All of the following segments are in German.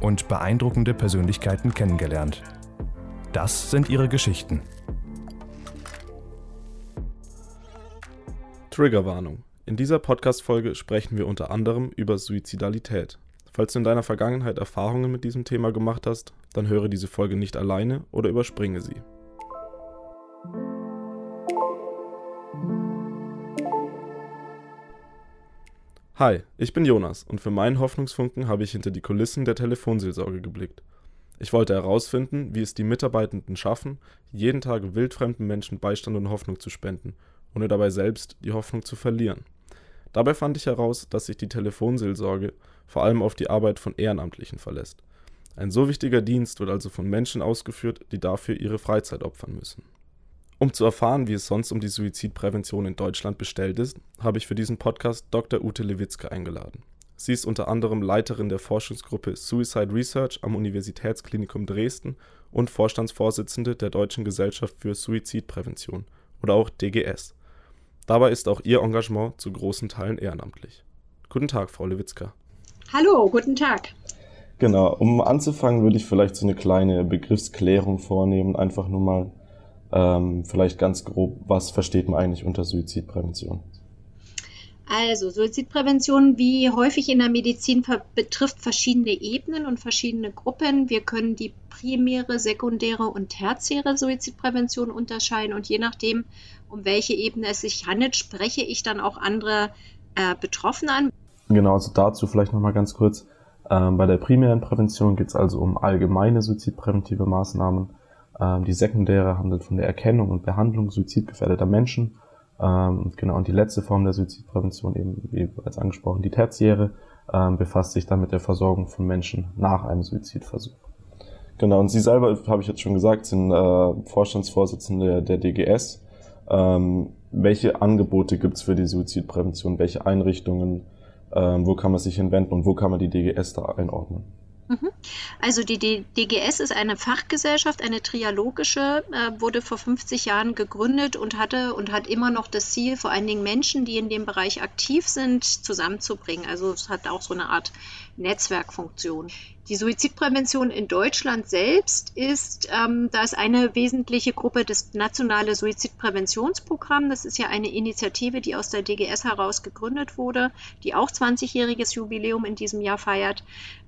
und beeindruckende Persönlichkeiten kennengelernt. Das sind ihre Geschichten. Triggerwarnung. In dieser Podcast-Folge sprechen wir unter anderem über Suizidalität. Falls du in deiner Vergangenheit Erfahrungen mit diesem Thema gemacht hast, dann höre diese Folge nicht alleine oder überspringe sie. Hi, ich bin Jonas und für meinen Hoffnungsfunken habe ich hinter die Kulissen der Telefonseelsorge geblickt. Ich wollte herausfinden, wie es die Mitarbeitenden schaffen, jeden Tag wildfremden Menschen Beistand und Hoffnung zu spenden, ohne dabei selbst die Hoffnung zu verlieren. Dabei fand ich heraus, dass sich die Telefonseelsorge vor allem auf die Arbeit von Ehrenamtlichen verlässt. Ein so wichtiger Dienst wird also von Menschen ausgeführt, die dafür ihre Freizeit opfern müssen. Um zu erfahren, wie es sonst um die Suizidprävention in Deutschland bestellt ist, habe ich für diesen Podcast Dr. Ute Lewitzke eingeladen. Sie ist unter anderem Leiterin der Forschungsgruppe Suicide Research am Universitätsklinikum Dresden und Vorstandsvorsitzende der Deutschen Gesellschaft für Suizidprävention oder auch DGS. Dabei ist auch ihr Engagement zu großen Teilen ehrenamtlich. Guten Tag, Frau Lewitzka. Hallo, guten Tag. Genau, um anzufangen, würde ich vielleicht so eine kleine Begriffsklärung vornehmen, einfach nur mal ähm, vielleicht ganz grob, was versteht man eigentlich unter Suizidprävention? Also Suizidprävention, wie häufig in der Medizin, betrifft verschiedene Ebenen und verschiedene Gruppen. Wir können die primäre, sekundäre und tertiäre Suizidprävention unterscheiden und je nachdem, um welche Ebene es sich handelt, spreche ich dann auch andere äh, Betroffene an. Genau, also dazu vielleicht nochmal ganz kurz. Ähm, bei der primären Prävention geht es also um allgemeine suizidpräventive Maßnahmen. Ähm, die sekundäre handelt von der Erkennung und Behandlung suizidgefährdeter Menschen. Ähm, genau, und die letzte Form der Suizidprävention, eben wie bereits angesprochen, die tertiäre, ähm, befasst sich dann mit der Versorgung von Menschen nach einem Suizidversuch. Genau, und Sie selber, habe ich jetzt schon gesagt, sind äh, Vorstandsvorsitzende der DGS. Welche Angebote gibt es für die Suizidprävention? Welche Einrichtungen? Wo kann man sich hinwenden und wo kann man die DGS da einordnen? Mhm. Also die DGS ist eine Fachgesellschaft, eine trialogische, äh, wurde vor 50 Jahren gegründet und hatte und hat immer noch das Ziel, vor allen Dingen Menschen, die in dem Bereich aktiv sind, zusammenzubringen. Also es hat auch so eine Art Netzwerkfunktion. Die Suizidprävention in Deutschland selbst ist, ähm, da ist eine wesentliche Gruppe das nationale Suizidpräventionsprogramm. Das ist ja eine Initiative, die aus der DGS heraus gegründet wurde, die auch 20-jähriges Jubiläum in diesem Jahr feiert.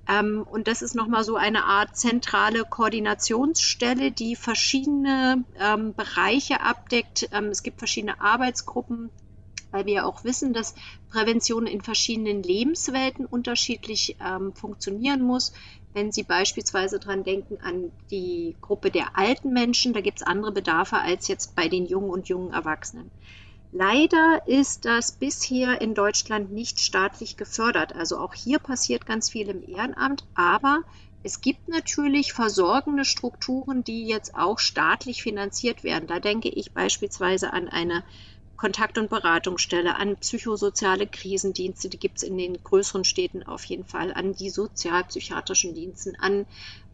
Ähm, und das ist nochmal so eine Art zentrale Koordinationsstelle, die verschiedene ähm, Bereiche abdeckt. Ähm, es gibt verschiedene Arbeitsgruppen, weil wir auch wissen, dass Prävention in verschiedenen Lebenswelten unterschiedlich ähm, funktionieren muss. Wenn Sie beispielsweise daran denken an die Gruppe der alten Menschen, da gibt es andere Bedarfe als jetzt bei den jungen und jungen Erwachsenen. Leider ist das bisher in Deutschland nicht staatlich gefördert. Also auch hier passiert ganz viel im Ehrenamt, aber es gibt natürlich versorgende Strukturen, die jetzt auch staatlich finanziert werden. Da denke ich beispielsweise an eine Kontakt- und Beratungsstelle, an psychosoziale Krisendienste, die gibt es in den größeren Städten auf jeden Fall, an die sozialpsychiatrischen Diensten, an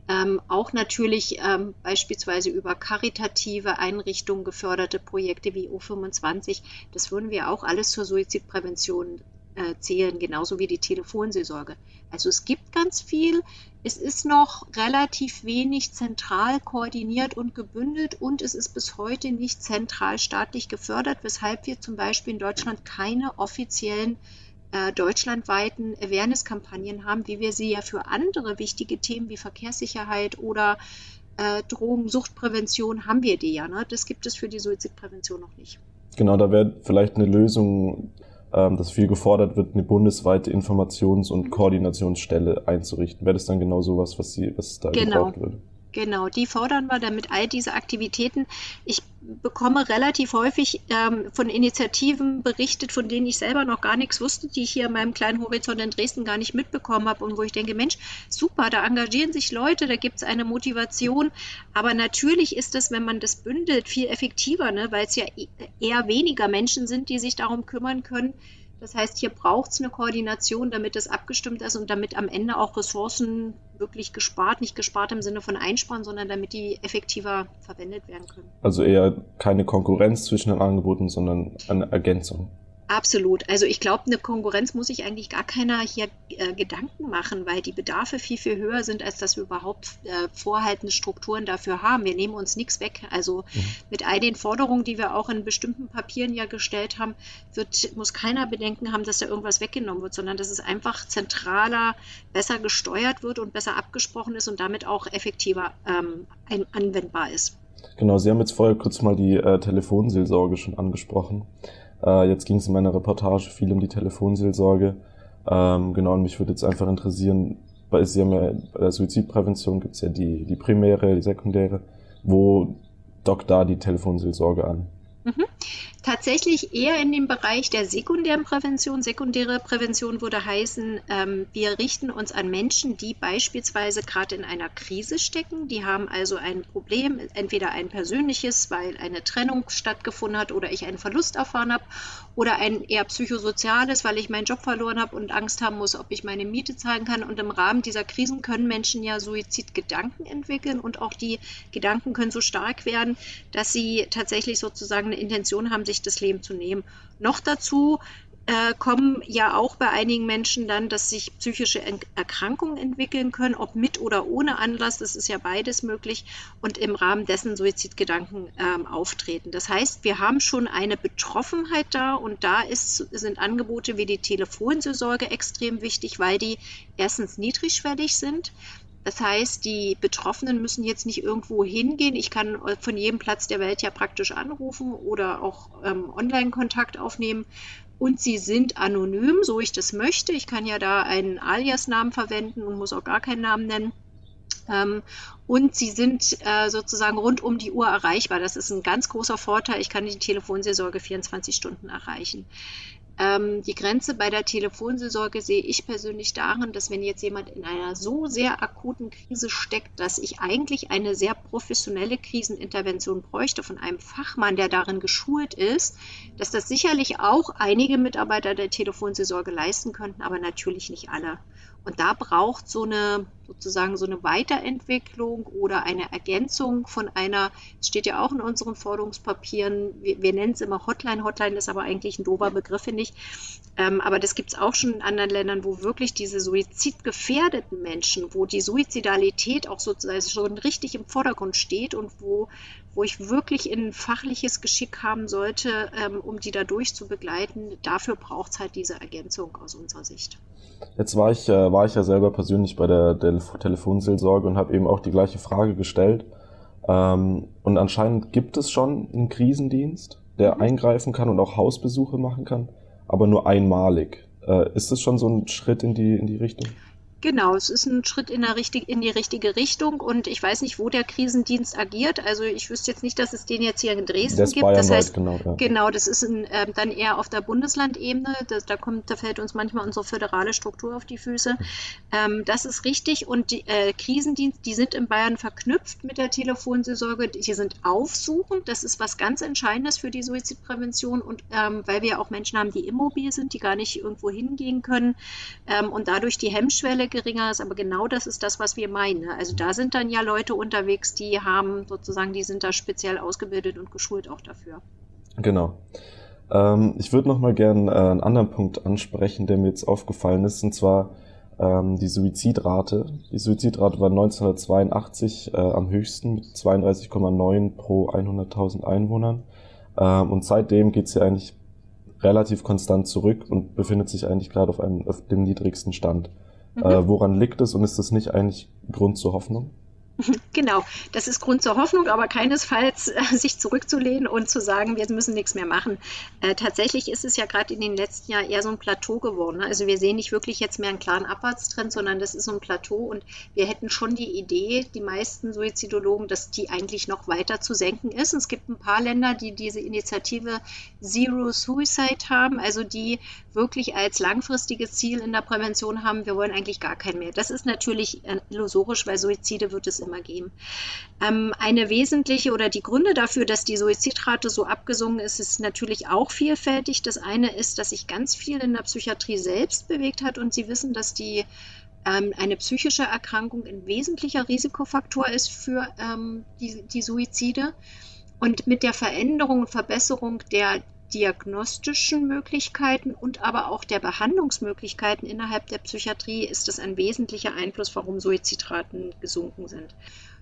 Ähm, auch natürlich ähm, beispielsweise über karitative Einrichtungen geförderte Projekte wie O25. Das würden wir auch alles zur Suizidprävention äh, zählen, genauso wie die Telefonseelsorge. Also es gibt ganz viel. Es ist noch relativ wenig zentral koordiniert und gebündelt und es ist bis heute nicht zentral staatlich gefördert, weshalb wir zum Beispiel in Deutschland keine offiziellen äh, deutschlandweiten Awareness-Kampagnen haben, wie wir sie ja für andere wichtige Themen wie Verkehrssicherheit oder äh, Drogen, Suchtprävention haben wir die ja. Ne? Das gibt es für die Suizidprävention noch nicht. Genau, da wäre vielleicht eine Lösung ähm, dass viel gefordert wird, eine bundesweite Informations- und Koordinationsstelle einzurichten. Wäre das dann genau so was, was, Sie, was da genau. gebraucht würde? Genau, die fordern wir, damit all diese Aktivitäten. Ich bekomme relativ häufig ähm, von Initiativen berichtet, von denen ich selber noch gar nichts wusste, die ich hier in meinem kleinen Horizont in Dresden gar nicht mitbekommen habe und wo ich denke, Mensch, super, da engagieren sich Leute, da gibt es eine Motivation. Aber natürlich ist es, wenn man das bündelt, viel effektiver, ne? weil es ja e-, eher weniger Menschen sind, die sich darum kümmern können, das heißt, hier braucht es eine Koordination, damit es abgestimmt ist und damit am Ende auch Ressourcen wirklich gespart, nicht gespart im Sinne von einsparen, sondern damit die effektiver verwendet werden können. Also eher keine Konkurrenz zwischen den Angeboten, sondern eine Ergänzung. Absolut. Also ich glaube, eine Konkurrenz muss sich eigentlich gar keiner hier äh, Gedanken machen, weil die Bedarfe viel, viel höher sind, als dass wir überhaupt äh, vorhaltende Strukturen dafür haben. Wir nehmen uns nichts weg. Also mhm. mit all den Forderungen, die wir auch in bestimmten Papieren ja gestellt haben, wird, muss keiner Bedenken haben, dass da irgendwas weggenommen wird, sondern dass es einfach zentraler, besser gesteuert wird und besser abgesprochen ist und damit auch effektiver ähm, ein, anwendbar ist. Genau, Sie haben jetzt vorher kurz mal die äh, Telefonseelsorge schon angesprochen. Äh, jetzt ging es in meiner Reportage viel um die Telefonseelsorge. Ähm, genau, und mich würde jetzt einfach interessieren, weil Sie haben ja bei der Suizidprävention gibt es ja die, die primäre, die sekundäre. Wo dockt da die Telefonseelsorge an? Mhm. Tatsächlich eher in dem Bereich der sekundären Prävention. Sekundäre Prävention würde heißen, ähm, wir richten uns an Menschen, die beispielsweise gerade in einer Krise stecken. Die haben also ein Problem, entweder ein persönliches, weil eine Trennung stattgefunden hat oder ich einen Verlust erfahren habe, oder ein eher psychosoziales, weil ich meinen Job verloren habe und Angst haben muss, ob ich meine Miete zahlen kann. Und im Rahmen dieser Krisen können Menschen ja Suizidgedanken entwickeln und auch die Gedanken können so stark werden, dass sie tatsächlich sozusagen eine Intention haben, sich das Leben zu nehmen. Noch dazu äh, kommen ja auch bei einigen Menschen dann, dass sich psychische Erkrankungen entwickeln können, ob mit oder ohne Anlass, das ist ja beides möglich, und im Rahmen dessen Suizidgedanken ähm, auftreten. Das heißt, wir haben schon eine Betroffenheit da und da ist, sind Angebote wie die Telefonseelsorge extrem wichtig, weil die erstens niedrigschwellig sind. Das heißt, die Betroffenen müssen jetzt nicht irgendwo hingehen. Ich kann von jedem Platz der Welt ja praktisch anrufen oder auch ähm, Online-Kontakt aufnehmen. Und sie sind anonym, so ich das möchte. Ich kann ja da einen Alias-Namen verwenden und muss auch gar keinen Namen nennen. Ähm, und sie sind äh, sozusagen rund um die Uhr erreichbar. Das ist ein ganz großer Vorteil. Ich kann die Telefonseelsorge 24 Stunden erreichen. Ähm, die Grenze bei der Telefonseelsorge sehe ich persönlich darin, dass wenn jetzt jemand in einer so sehr akuten Krise steckt, dass ich eigentlich eine sehr professionelle Krisenintervention bräuchte von einem Fachmann, der darin geschult ist, dass das sicherlich auch einige Mitarbeiter der Telefonseelsorge leisten könnten, aber natürlich nicht alle. Und da braucht so eine sozusagen so eine Weiterentwicklung oder eine Ergänzung von einer, es steht ja auch in unseren Forderungspapieren, wir, wir nennen es immer Hotline, Hotline ist aber eigentlich ein dober Begriff, finde ich. Ähm, aber das gibt es auch schon in anderen Ländern, wo wirklich diese suizidgefährdeten Menschen, wo die Suizidalität auch sozusagen schon richtig im Vordergrund steht und wo, wo ich wirklich ein fachliches Geschick haben sollte, ähm, um die da durchzubegleiten, dafür braucht es halt diese Ergänzung aus unserer Sicht. Jetzt war ich, äh, war ich ja selber persönlich bei der, der Telefonseelsorge und habe eben auch die gleiche Frage gestellt. Ähm, und anscheinend gibt es schon einen Krisendienst, der mhm. eingreifen kann und auch Hausbesuche machen kann, aber nur einmalig. Äh, ist das schon so ein Schritt in die, in die Richtung? Genau, es ist ein Schritt in, der richtig, in die richtige Richtung und ich weiß nicht, wo der Krisendienst agiert. Also ich wüsste jetzt nicht, dass es den jetzt hier in Dresden das gibt. Das heißt, genau, ja. genau, das ist ein, äh, dann eher auf der Bundeslandebene. Das, da kommt, da fällt uns manchmal unsere föderale Struktur auf die Füße. Ähm, das ist richtig und die äh, Krisendienst, die sind in Bayern verknüpft mit der Telefonseelsorge. Die sind aufsuchend. Das ist was ganz Entscheidendes für die Suizidprävention und ähm, weil wir auch Menschen haben, die immobil sind, die gar nicht irgendwo hingehen können ähm, und dadurch die Hemmschwelle geringer ist, aber genau das ist das, was wir meinen. Ne? Also da sind dann ja Leute unterwegs, die haben sozusagen, die sind da speziell ausgebildet und geschult auch dafür. Genau. Ähm, ich würde noch mal gerne äh, einen anderen Punkt ansprechen, der mir jetzt aufgefallen ist, und zwar ähm, die Suizidrate. Die Suizidrate war 1982 äh, am höchsten mit 32,9 pro 100.000 Einwohnern. Ähm, und seitdem geht sie eigentlich relativ konstant zurück und befindet sich eigentlich gerade auf, auf dem niedrigsten Stand. Mhm. Äh, woran liegt es und ist das nicht eigentlich Grund zur Hoffnung? Genau, das ist Grund zur Hoffnung, aber keinesfalls äh, sich zurückzulehnen und zu sagen, wir müssen nichts mehr machen. Äh, tatsächlich ist es ja gerade in den letzten Jahren eher so ein Plateau geworden. Ne? Also wir sehen nicht wirklich jetzt mehr einen klaren Abwärtstrend, sondern das ist so ein Plateau und wir hätten schon die Idee, die meisten Suizidologen, dass die eigentlich noch weiter zu senken ist. Und es gibt ein paar Länder, die diese Initiative Zero Suicide haben, also die wirklich als langfristiges Ziel in der Prävention haben, wir wollen eigentlich gar keinen mehr. Das ist natürlich äh, illusorisch, weil Suizide wird es immer geben. Ähm, eine wesentliche oder die Gründe dafür, dass die Suizidrate so abgesungen ist, ist natürlich auch vielfältig. Das eine ist, dass sich ganz viel in der Psychiatrie selbst bewegt hat und Sie wissen, dass die ähm, eine psychische Erkrankung ein wesentlicher Risikofaktor ist für ähm, die, die Suizide. Und mit der Veränderung und Verbesserung der diagnostischen Möglichkeiten und aber auch der Behandlungsmöglichkeiten innerhalb der Psychiatrie ist das ein wesentlicher Einfluss, warum Suizidraten gesunken sind.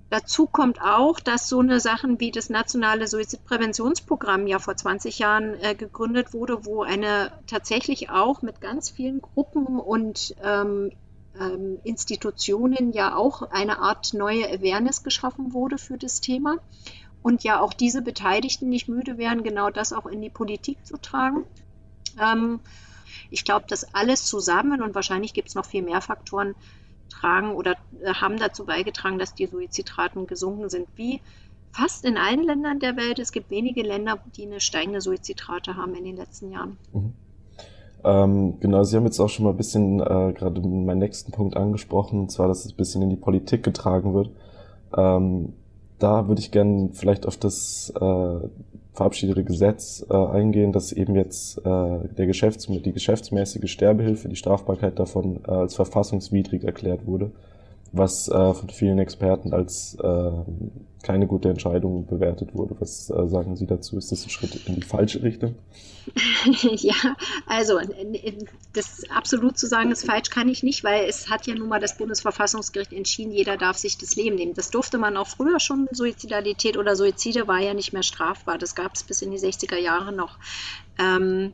Dazu kommt auch, dass so eine Sachen wie das nationale Suizidpräventionsprogramm ja vor 20 Jahren äh, gegründet wurde, wo eine tatsächlich auch mit ganz vielen Gruppen und ähm, ähm, Institutionen ja auch eine Art neue Awareness geschaffen wurde für das Thema und ja auch diese Beteiligten nicht müde wären, genau das auch in die Politik zu tragen. Ähm, ich glaube, dass alles zusammen und wahrscheinlich gibt es noch viel mehr Faktoren tragen oder äh, haben dazu beigetragen, dass die Suizidraten gesunken sind, wie fast in allen Ländern der Welt. Es gibt wenige Länder, die eine steigende Suizidrate haben in den letzten Jahren. Mhm. Ähm, genau, Sie haben jetzt auch schon mal ein bisschen äh, gerade meinen nächsten Punkt angesprochen, und zwar, dass es ein bisschen in die Politik getragen wird. Ähm, da würde ich gerne vielleicht auf das äh, verabschiedete Gesetz äh, eingehen, dass eben jetzt äh, der Geschäfts die geschäftsmäßige Sterbehilfe, die Strafbarkeit davon äh, als verfassungswidrig erklärt wurde was äh, von vielen Experten als äh, keine gute Entscheidung bewertet wurde. Was äh, sagen Sie dazu? Ist das ein Schritt in die falsche Richtung? ja, also das absolut zu sagen ist falsch kann ich nicht, weil es hat ja nun mal das Bundesverfassungsgericht entschieden, jeder darf sich das Leben nehmen. Das durfte man auch früher schon. Suizidalität oder Suizide war ja nicht mehr strafbar. Das gab es bis in die 60er Jahre noch. Ähm,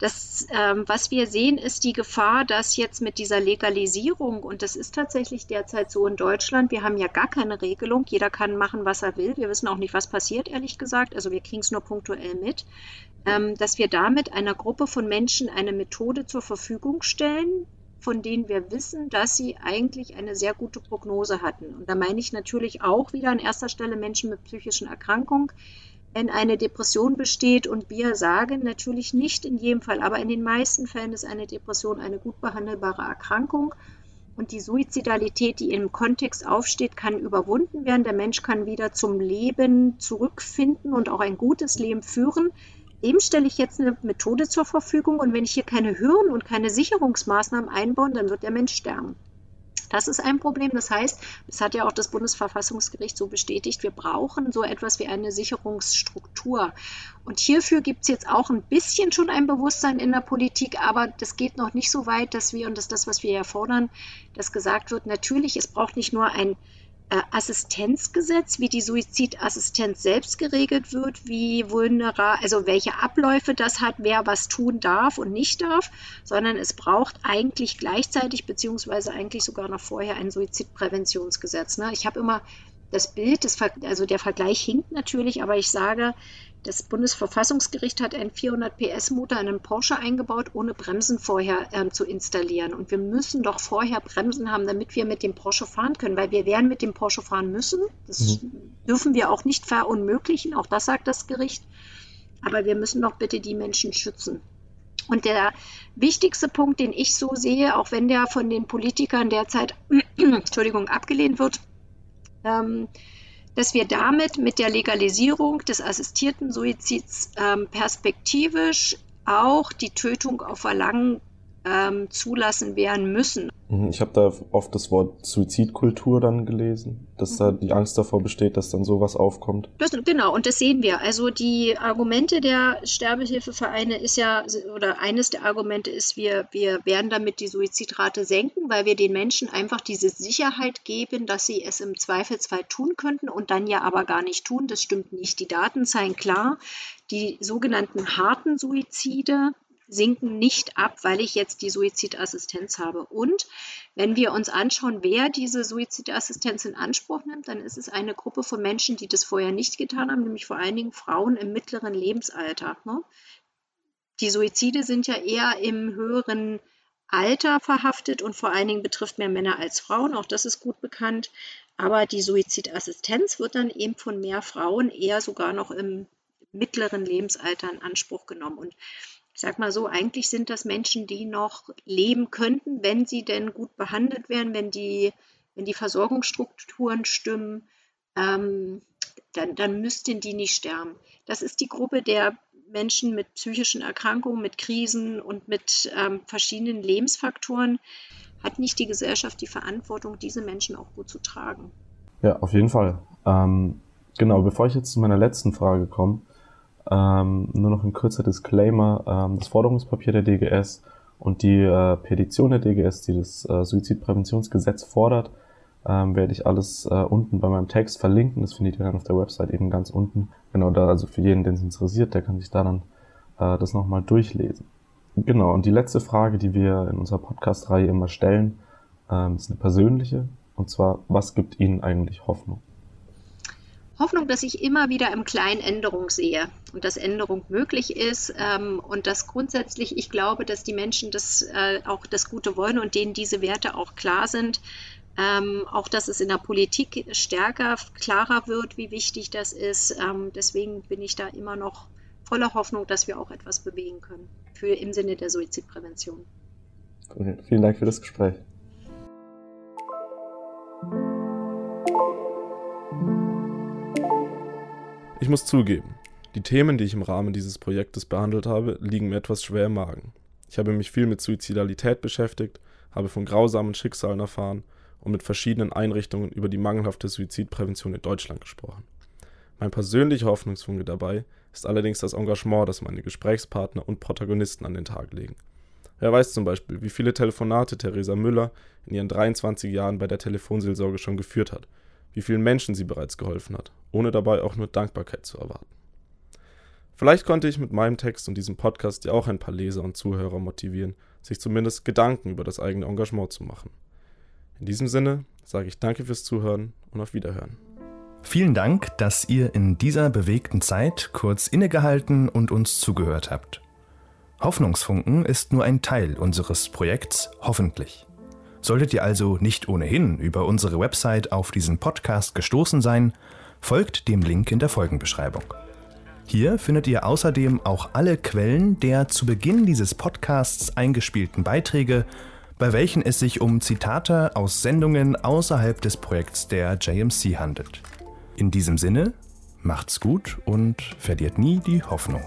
das, ähm, was wir sehen, ist die Gefahr, dass jetzt mit dieser Legalisierung, und das ist tatsächlich derzeit so in Deutschland, wir haben ja gar keine Regelung, jeder kann machen, was er will. Wir wissen auch nicht, was passiert, ehrlich gesagt. Also wir kriegen es nur punktuell mit, ähm, dass wir damit einer Gruppe von Menschen eine Methode zur Verfügung stellen, von denen wir wissen, dass sie eigentlich eine sehr gute Prognose hatten. Und da meine ich natürlich auch wieder an erster Stelle Menschen mit psychischen Erkrankungen, wenn eine Depression besteht und wir sagen natürlich nicht in jedem Fall, aber in den meisten Fällen ist eine Depression eine gut behandelbare Erkrankung und die Suizidalität, die im Kontext aufsteht, kann überwunden werden. Der Mensch kann wieder zum Leben zurückfinden und auch ein gutes Leben führen. Dem stelle ich jetzt eine Methode zur Verfügung und wenn ich hier keine Hürden und keine Sicherungsmaßnahmen einbaue, dann wird der Mensch sterben. Das ist ein Problem. Das heißt, das hat ja auch das Bundesverfassungsgericht so bestätigt, wir brauchen so etwas wie eine Sicherungsstruktur. Und hierfür gibt es jetzt auch ein bisschen schon ein Bewusstsein in der Politik, aber das geht noch nicht so weit, dass wir, und das ist das, was wir ja fordern, dass gesagt wird, natürlich, es braucht nicht nur ein Assistenzgesetz, wie die Suizidassistenz selbst geregelt wird, wie vulnerar, also welche Abläufe das hat, wer was tun darf und nicht darf, sondern es braucht eigentlich gleichzeitig beziehungsweise eigentlich sogar noch vorher ein Suizidpräventionsgesetz. Ne? Ich habe immer das Bild, das, also der Vergleich hinkt natürlich, aber ich sage, das Bundesverfassungsgericht hat einen 400 PS Motor in einen Porsche eingebaut, ohne Bremsen vorher ähm, zu installieren. Und wir müssen doch vorher Bremsen haben, damit wir mit dem Porsche fahren können, weil wir werden mit dem Porsche fahren müssen. Das mhm. dürfen wir auch nicht verunmöglichen, auch das sagt das Gericht. Aber wir müssen doch bitte die Menschen schützen. Und der wichtigste Punkt, den ich so sehe, auch wenn der von den Politikern derzeit Entschuldigung, abgelehnt wird, ähm, dass wir damit mit der Legalisierung des assistierten Suizids ähm, perspektivisch auch die Tötung auf Verlangen ähm, zulassen werden müssen. Mhm, ich habe da oft das Wort Suizidkultur dann gelesen, dass da die Angst davor besteht, dass dann sowas aufkommt. Das, genau, und das sehen wir. Also die Argumente der Sterbehilfevereine ist ja, oder eines der Argumente ist, wir, wir werden damit die Suizidrate senken, weil wir den Menschen einfach diese Sicherheit geben, dass sie es im Zweifelsfall tun könnten und dann ja aber gar nicht tun. Das stimmt nicht. Die Daten zeigen klar, die sogenannten harten Suizide, sinken nicht ab, weil ich jetzt die Suizidassistenz habe. Und wenn wir uns anschauen, wer diese Suizidassistenz in Anspruch nimmt, dann ist es eine Gruppe von Menschen, die das vorher nicht getan haben, nämlich vor allen Dingen Frauen im mittleren Lebensalter. Ne? Die Suizide sind ja eher im höheren Alter verhaftet und vor allen Dingen betrifft mehr Männer als Frauen. Auch das ist gut bekannt. Aber die Suizidassistenz wird dann eben von mehr Frauen eher sogar noch im mittleren Lebensalter in Anspruch genommen. Und ich sag mal so, eigentlich sind das Menschen, die noch leben könnten, wenn sie denn gut behandelt werden, wenn die, wenn die Versorgungsstrukturen stimmen, ähm, dann, dann müssten die nicht sterben. Das ist die Gruppe der Menschen mit psychischen Erkrankungen, mit Krisen und mit ähm, verschiedenen Lebensfaktoren. Hat nicht die Gesellschaft die Verantwortung, diese Menschen auch gut zu tragen? Ja, auf jeden Fall. Ähm, genau, bevor ich jetzt zu meiner letzten Frage komme, ähm, nur noch ein kurzer Disclaimer. Ähm, das Forderungspapier der DGS und die äh, Petition der DGS, die das äh, Suizidpräventionsgesetz fordert, ähm, werde ich alles äh, unten bei meinem Text verlinken. Das findet ihr dann auf der Website eben ganz unten. Genau da, also für jeden, den es interessiert, der kann sich da dann äh, das nochmal durchlesen. Genau, und die letzte Frage, die wir in unserer Podcast-Reihe immer stellen, ähm, ist eine persönliche. Und zwar, was gibt Ihnen eigentlich Hoffnung? Hoffnung, dass ich immer wieder im Kleinen Änderung sehe und dass Änderung möglich ist ähm, und dass grundsätzlich ich glaube, dass die Menschen das äh, auch das Gute wollen und denen diese Werte auch klar sind. Ähm, auch dass es in der Politik stärker, klarer wird, wie wichtig das ist. Ähm, deswegen bin ich da immer noch voller Hoffnung, dass wir auch etwas bewegen können für im Sinne der Suizidprävention. Okay, vielen Dank für das Gespräch. Ich muss zugeben, die Themen, die ich im Rahmen dieses Projektes behandelt habe, liegen mir etwas schwer im Magen. Ich habe mich viel mit Suizidalität beschäftigt, habe von grausamen Schicksalen erfahren und mit verschiedenen Einrichtungen über die mangelhafte Suizidprävention in Deutschland gesprochen. Mein persönlicher Hoffnungsfunke dabei ist allerdings das Engagement, das meine Gesprächspartner und Protagonisten an den Tag legen. Wer weiß zum Beispiel, wie viele Telefonate Theresa Müller in ihren 23 Jahren bei der Telefonseelsorge schon geführt hat wie vielen Menschen sie bereits geholfen hat, ohne dabei auch nur Dankbarkeit zu erwarten. Vielleicht konnte ich mit meinem Text und diesem Podcast ja auch ein paar Leser und Zuhörer motivieren, sich zumindest Gedanken über das eigene Engagement zu machen. In diesem Sinne sage ich danke fürs Zuhören und auf Wiederhören. Vielen Dank, dass ihr in dieser bewegten Zeit kurz innegehalten und uns zugehört habt. Hoffnungsfunken ist nur ein Teil unseres Projekts Hoffentlich. Solltet ihr also nicht ohnehin über unsere Website auf diesen Podcast gestoßen sein, folgt dem Link in der Folgenbeschreibung. Hier findet ihr außerdem auch alle Quellen der zu Beginn dieses Podcasts eingespielten Beiträge, bei welchen es sich um Zitate aus Sendungen außerhalb des Projekts der JMC handelt. In diesem Sinne, macht's gut und verliert nie die Hoffnung.